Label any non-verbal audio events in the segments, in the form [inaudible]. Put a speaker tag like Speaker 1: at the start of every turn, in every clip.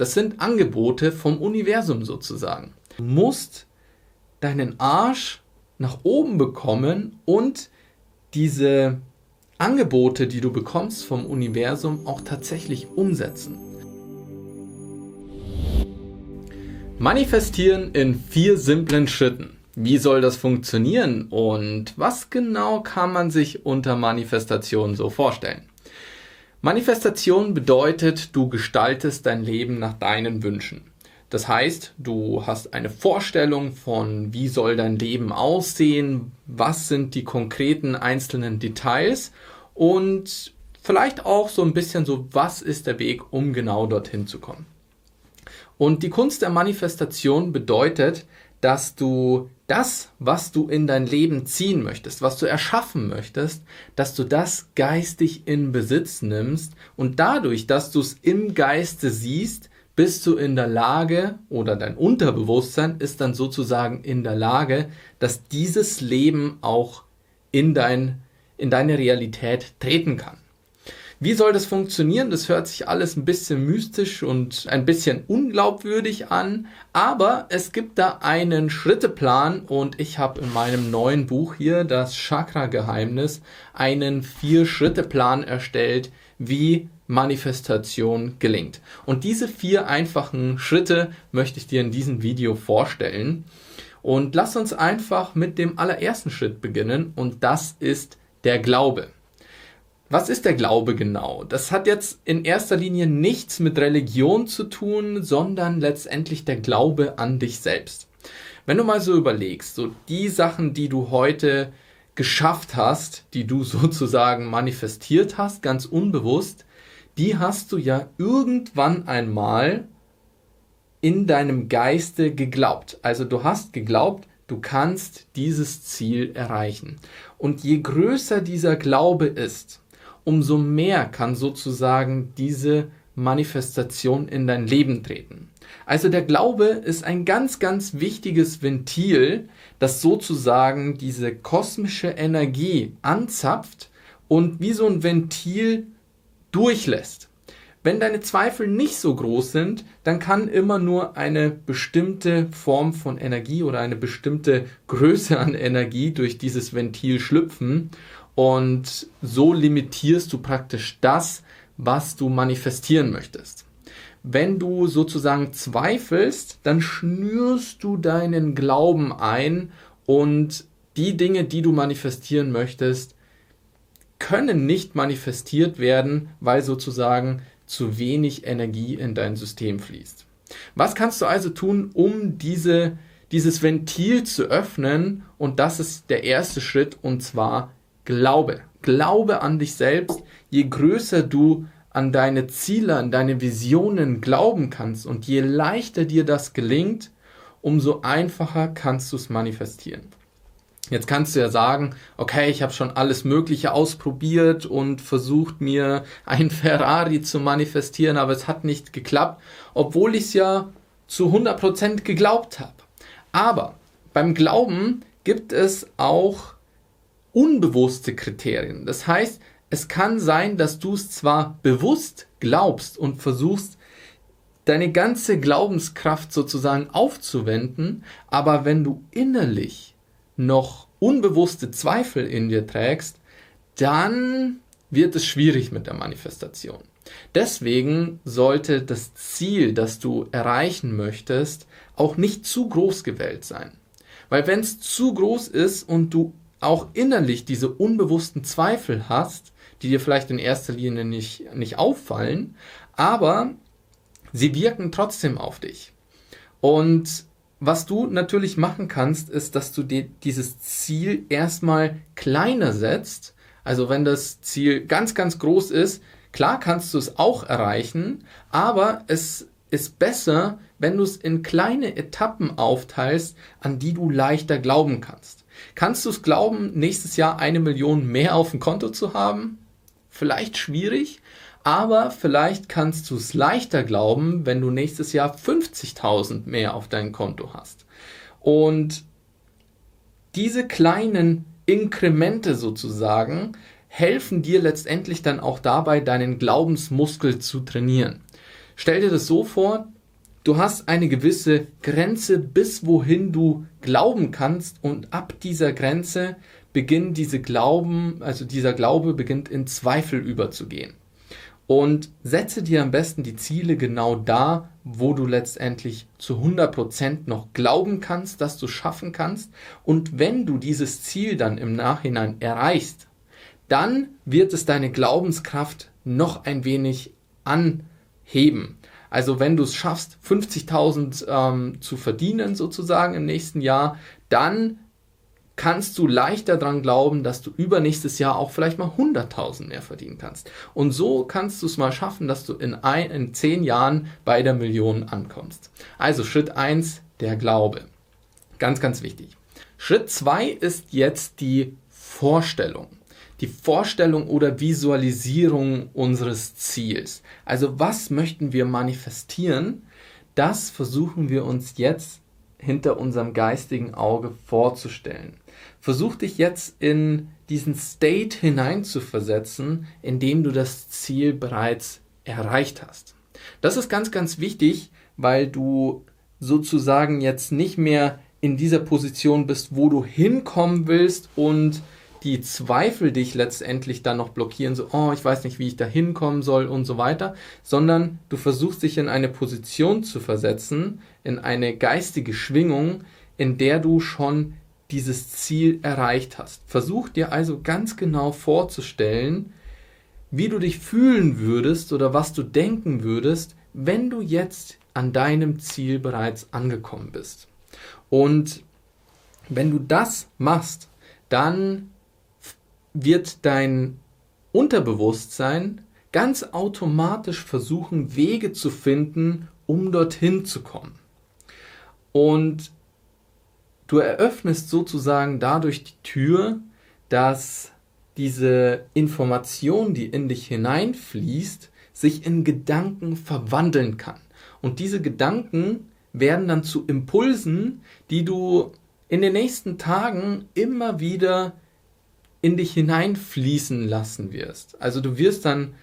Speaker 1: Das sind Angebote vom Universum sozusagen. Du musst deinen Arsch nach oben bekommen und diese Angebote, die du bekommst vom Universum, auch tatsächlich umsetzen. Manifestieren in vier simplen Schritten. Wie soll das funktionieren und was genau kann man sich unter Manifestation so vorstellen? Manifestation bedeutet, du gestaltest dein Leben nach deinen Wünschen. Das heißt, du hast eine Vorstellung von, wie soll dein Leben aussehen, was sind die konkreten einzelnen Details und vielleicht auch so ein bisschen so, was ist der Weg, um genau dorthin zu kommen. Und die Kunst der Manifestation bedeutet, dass du das, was du in dein Leben ziehen möchtest, was du erschaffen möchtest, dass du das geistig in Besitz nimmst und dadurch, dass du es im Geiste siehst, bist du in der Lage oder dein Unterbewusstsein ist dann sozusagen in der Lage, dass dieses Leben auch in, dein, in deine Realität treten kann. Wie soll das funktionieren? Das hört sich alles ein bisschen mystisch und ein bisschen unglaubwürdig an, aber es gibt da einen Schritteplan und ich habe in meinem neuen Buch hier, das Chakra-Geheimnis, einen Vier-Schritte-Plan erstellt, wie Manifestation gelingt. Und diese vier einfachen Schritte möchte ich dir in diesem Video vorstellen. Und lass uns einfach mit dem allerersten Schritt beginnen und das ist der Glaube. Was ist der Glaube genau? Das hat jetzt in erster Linie nichts mit Religion zu tun, sondern letztendlich der Glaube an dich selbst. Wenn du mal so überlegst, so die Sachen, die du heute geschafft hast, die du [laughs] sozusagen manifestiert hast, ganz unbewusst, die hast du ja irgendwann einmal in deinem Geiste geglaubt. Also du hast geglaubt, du kannst dieses Ziel erreichen. Und je größer dieser Glaube ist, umso mehr kann sozusagen diese Manifestation in dein Leben treten. Also der Glaube ist ein ganz, ganz wichtiges Ventil, das sozusagen diese kosmische Energie anzapft und wie so ein Ventil durchlässt. Wenn deine Zweifel nicht so groß sind, dann kann immer nur eine bestimmte Form von Energie oder eine bestimmte Größe an Energie durch dieses Ventil schlüpfen und so limitierst du praktisch das, was du manifestieren möchtest. Wenn du sozusagen zweifelst, dann schnürst du deinen Glauben ein und die Dinge, die du manifestieren möchtest, können nicht manifestiert werden, weil sozusagen zu wenig Energie in dein System fließt. Was kannst du also tun, um diese, dieses Ventil zu öffnen? Und das ist der erste Schritt und zwar Glaube. Glaube an dich selbst. Je größer du an deine Ziele, an deine Visionen glauben kannst und je leichter dir das gelingt, umso einfacher kannst du es manifestieren. Jetzt kannst du ja sagen, okay, ich habe schon alles Mögliche ausprobiert und versucht mir ein [laughs] Ferrari zu manifestieren, aber es hat nicht geklappt, obwohl ich es ja zu 100% geglaubt habe. Aber beim Glauben gibt es auch unbewusste Kriterien. Das heißt, es kann sein, dass du es zwar bewusst glaubst und versuchst, deine ganze Glaubenskraft sozusagen aufzuwenden, aber wenn du innerlich noch unbewusste Zweifel in dir trägst, dann wird es schwierig mit der Manifestation. Deswegen sollte das Ziel, das du erreichen möchtest, auch nicht zu groß gewählt sein. Weil wenn es zu groß ist und du auch innerlich diese unbewussten Zweifel hast, die dir vielleicht in erster Linie nicht, nicht auffallen, aber sie wirken trotzdem auf dich. Und was du natürlich machen kannst, ist, dass du dir dieses Ziel erstmal kleiner setzt. Also wenn das Ziel ganz, ganz groß ist, klar kannst du es auch erreichen, aber es ist besser, wenn du es in kleine Etappen aufteilst, an die du leichter glauben kannst. Kannst du es glauben, nächstes Jahr eine Million mehr auf dem Konto zu haben? Vielleicht schwierig, aber vielleicht kannst du es leichter glauben, wenn du nächstes Jahr 50.000 mehr auf dein Konto hast. Und diese kleinen Inkremente sozusagen helfen dir letztendlich dann auch dabei, deinen Glaubensmuskel zu trainieren. Stell dir das so vor, du hast eine gewisse Grenze, bis wohin du glauben kannst und ab dieser Grenze beginnt diese Glauben, also dieser Glaube beginnt in Zweifel überzugehen. Und setze dir am besten die Ziele genau da, wo du letztendlich zu 100% noch glauben kannst, dass du schaffen kannst. Und wenn du dieses Ziel dann im Nachhinein erreichst, dann wird es deine Glaubenskraft noch ein wenig anheben. Also wenn du es schaffst, 50.000 ähm, zu verdienen sozusagen im nächsten Jahr, dann kannst du leichter daran glauben, dass du übernächstes Jahr auch vielleicht mal 100.000 mehr verdienen kannst. Und so kannst du es mal schaffen, dass du in, ein, in 10 Jahren bei der Million ankommst. Also Schritt 1, der Glaube. Ganz, ganz wichtig. Schritt 2 ist jetzt die Vorstellung. Die Vorstellung oder Visualisierung unseres Ziels. Also was möchten wir manifestieren? Das versuchen wir uns jetzt hinter unserem geistigen Auge vorzustellen. Versuch dich jetzt in diesen State hineinzuversetzen, in dem du das Ziel bereits erreicht hast. Das ist ganz, ganz wichtig, weil du sozusagen jetzt nicht mehr in dieser Position bist, wo du hinkommen willst und die Zweifel dich letztendlich dann noch blockieren, so, oh, ich weiß nicht, wie ich da hinkommen soll und so weiter, sondern du versuchst dich in eine Position zu versetzen, in eine geistige Schwingung, in der du schon dieses Ziel erreicht hast. Versuch dir also ganz genau vorzustellen, wie du dich fühlen würdest oder was du denken würdest, wenn du jetzt an deinem Ziel bereits angekommen bist. Und wenn du das machst, dann wird dein Unterbewusstsein ganz automatisch versuchen, Wege zu finden, um dorthin zu kommen. Und Du eröffnest sozusagen dadurch die Tür, dass diese Information, die in dich hineinfließt, sich in Gedanken verwandeln kann. Und diese Gedanken werden dann zu Impulsen, die du in den nächsten Tagen immer wieder in dich hineinfließen lassen wirst. Also du wirst dann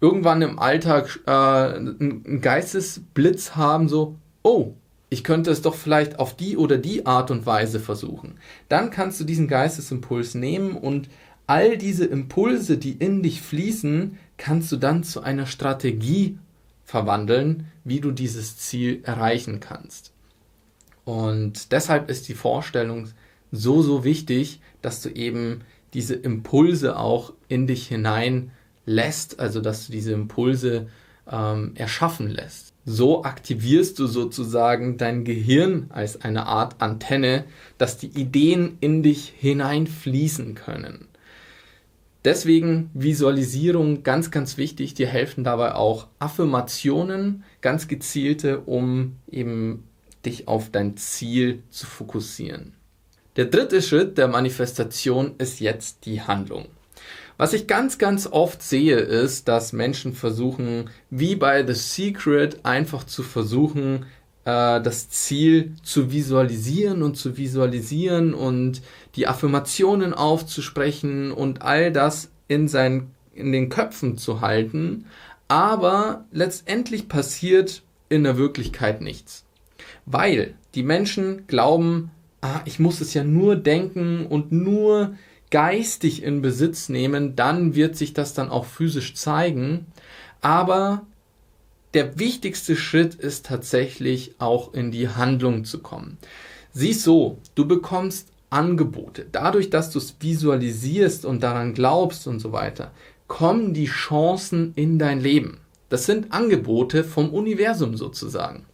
Speaker 1: irgendwann im Alltag äh, einen Geistesblitz haben, so, oh, ich könnte es doch vielleicht auf die oder die Art und Weise versuchen. Dann kannst du diesen Geistesimpuls nehmen und all diese Impulse, die in dich fließen, kannst du dann zu einer Strategie verwandeln, wie du dieses Ziel erreichen kannst. Und deshalb ist die Vorstellung so, so wichtig, dass du eben diese Impulse auch in dich hinein lässt, also dass du diese Impulse ähm, erschaffen lässt. So aktivierst du sozusagen dein Gehirn als eine Art Antenne, dass die Ideen in dich hineinfließen können. Deswegen Visualisierung ganz, ganz wichtig. Dir helfen dabei auch Affirmationen, ganz gezielte, um eben dich auf dein Ziel zu fokussieren. Der dritte Schritt der Manifestation ist jetzt die Handlung. Was ich ganz, ganz oft sehe, ist, dass Menschen versuchen, wie bei The Secret, einfach zu versuchen, äh, das Ziel zu visualisieren und zu visualisieren und die Affirmationen aufzusprechen und all das in seinen, in den Köpfen zu halten. Aber letztendlich passiert in der Wirklichkeit nichts. Weil die Menschen glauben, ah, ich muss es ja nur denken und nur geistig in Besitz nehmen, dann wird sich das dann auch physisch zeigen. Aber der wichtigste Schritt ist tatsächlich auch in die Handlung zu kommen. Sieh so, du bekommst Angebote. Dadurch, dass du es visualisierst und daran glaubst und so weiter, kommen die Chancen in dein Leben. Das sind Angebote vom Universum sozusagen.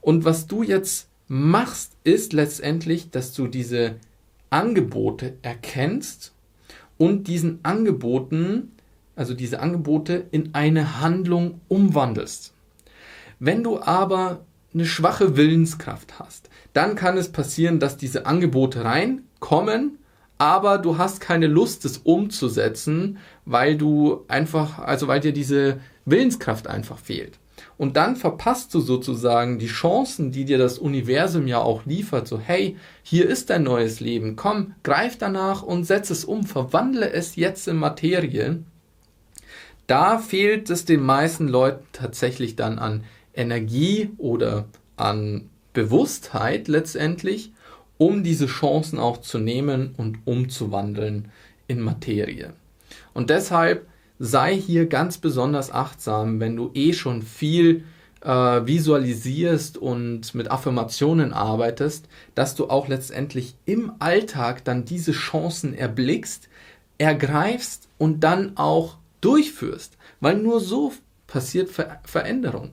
Speaker 1: Und was du jetzt machst, ist letztendlich, dass du diese Angebote erkennst und diesen Angeboten, also diese Angebote in eine Handlung umwandelst. Wenn du aber eine schwache Willenskraft hast, dann kann es passieren, dass diese Angebote reinkommen, aber du hast keine Lust, es umzusetzen, weil du einfach, also weil dir diese Willenskraft einfach fehlt. Und dann verpasst du sozusagen die Chancen, die dir das Universum ja auch liefert. So, hey, hier ist dein neues Leben. Komm, greif danach und setz es um. Verwandle es jetzt in Materie. Da fehlt es den meisten Leuten tatsächlich dann an Energie oder an Bewusstheit letztendlich, um diese Chancen auch zu nehmen und umzuwandeln in Materie. Und deshalb sei hier ganz besonders achtsam, wenn du eh schon viel äh, visualisierst und mit Affirmationen arbeitest, dass du auch letztendlich im Alltag dann diese Chancen erblickst, ergreifst und dann auch durchführst, weil nur so passiert Ver Veränderung.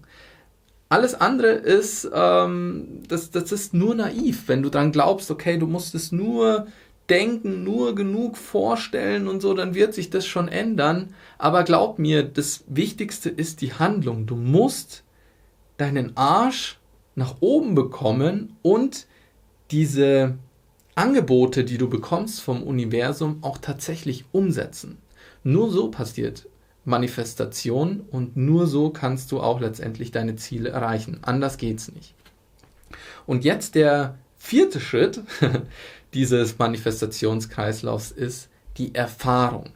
Speaker 1: Alles andere ist, ähm, das, das ist nur naiv, wenn du dann glaubst, okay, du musst es nur denken, nur genug vorstellen und so, dann wird sich das schon ändern. Aber glaub mir, das Wichtigste ist die Handlung. Du musst deinen Arsch nach oben bekommen und diese Angebote, die du bekommst vom Universum, auch tatsächlich umsetzen. Nur so passiert Manifestation und nur so kannst du auch letztendlich deine Ziele erreichen. Anders geht's nicht. Und jetzt der vierte Schritt [laughs] dieses Manifestationskreislaufs ist die Erfahrung.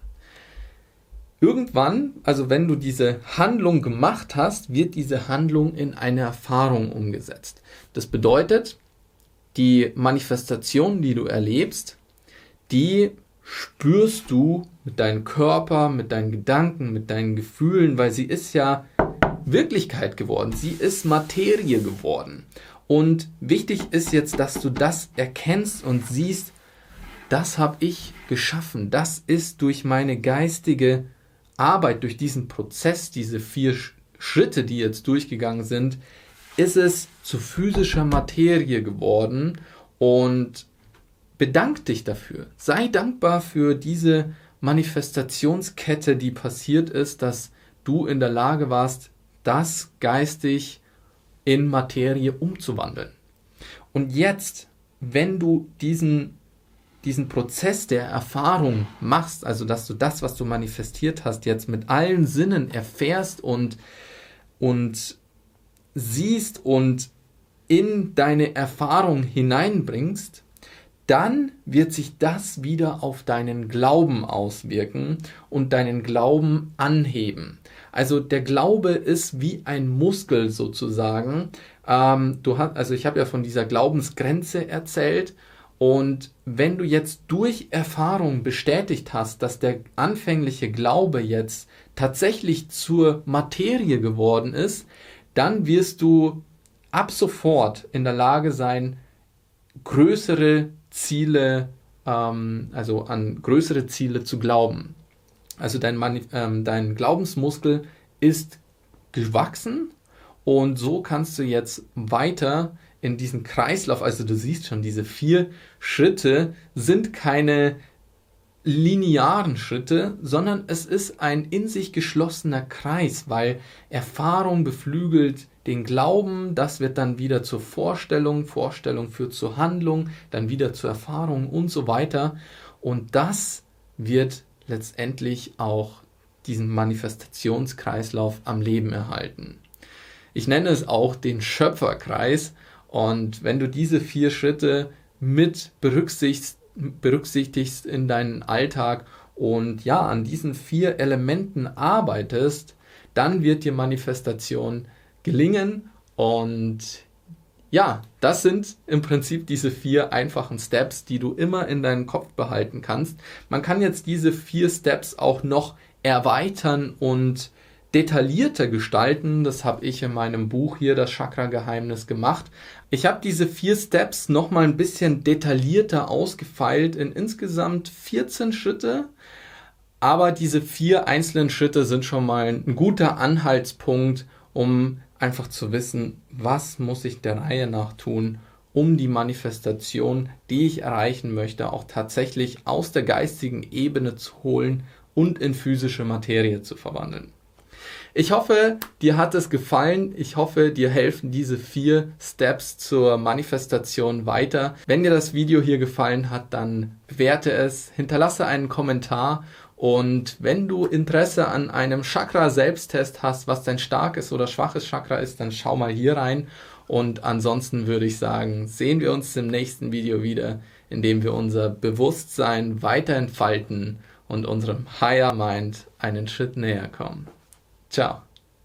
Speaker 1: Irgendwann, also wenn du diese Handlung gemacht hast, wird diese Handlung in eine Erfahrung umgesetzt. Das bedeutet, die Manifestation, die du erlebst, die spürst du mit deinem Körper, mit deinen Gedanken, mit deinen Gefühlen, weil sie ist ja Wirklichkeit geworden. Sie ist Materie geworden. Und wichtig ist jetzt, dass du das erkennst und siehst, das habe ich geschaffen. Das ist durch meine geistige Arbeit, durch diesen Prozess, diese vier Schritte, die jetzt durchgegangen sind, ist es zu physischer Materie geworden und bedank dich dafür. Sei dankbar für diese Manifestationskette, die passiert ist, dass du in der Lage warst, das geistig in Materie umzuwandeln. Und jetzt, wenn du diesen, diesen Prozess der Erfahrung machst, also dass du das, was du manifestiert hast, jetzt mit allen Sinnen erfährst und, und siehst und in deine Erfahrung hineinbringst, dann wird sich das wieder auf deinen Glauben auswirken und deinen Glauben anheben. Also der Glaube ist wie ein Muskel sozusagen. Ähm, du hast, also ich habe ja von dieser Glaubensgrenze erzählt. Und wenn du jetzt durch Erfahrung bestätigt hast, dass der anfängliche Glaube jetzt tatsächlich zur Materie geworden ist, dann wirst du ab sofort in der Lage sein, größere Ziele, ähm, also an größere Ziele zu glauben. Also dein, ähm, dein Glaubensmuskel ist gewachsen und so kannst du jetzt weiter in diesen Kreislauf, also du siehst schon, diese vier Schritte sind keine linearen Schritte, sondern es ist ein in sich geschlossener Kreis, weil Erfahrung beflügelt den Glauben, das wird dann wieder zur Vorstellung, Vorstellung führt zur Handlung, dann wieder zur Erfahrung und so weiter. Und das wird letztendlich auch diesen Manifestationskreislauf am Leben erhalten. Ich nenne es auch den Schöpferkreis und wenn du diese vier Schritte mit berücksichtigst, berücksichtigst in deinen Alltag und ja, an diesen vier Elementen arbeitest, dann wird dir Manifestation gelingen und ja, das sind im Prinzip diese vier einfachen Steps, die du immer in deinem Kopf behalten kannst. Man kann jetzt diese vier Steps auch noch erweitern und detaillierter gestalten. Das habe ich in meinem Buch hier, das Chakra-Geheimnis, gemacht. Ich habe diese vier Steps nochmal ein bisschen detaillierter ausgefeilt in insgesamt 14 Schritte. Aber diese vier einzelnen Schritte sind schon mal ein guter Anhaltspunkt, um einfach zu wissen, was muss ich der Reihe nach tun, um die Manifestation, die ich erreichen möchte, auch tatsächlich aus der geistigen Ebene zu holen und in physische Materie zu verwandeln. Ich hoffe, dir hat es gefallen. Ich hoffe, dir helfen diese vier Steps zur Manifestation weiter. Wenn dir das Video hier gefallen hat, dann bewerte es, hinterlasse einen Kommentar und wenn du Interesse an einem Chakra-Selbsttest hast, was dein starkes oder schwaches Chakra ist, dann schau mal hier rein. Und ansonsten würde ich sagen, sehen wir uns im nächsten Video wieder, in dem wir unser Bewusstsein weiter entfalten und unserem Higher Mind einen Schritt näher kommen. Ciao.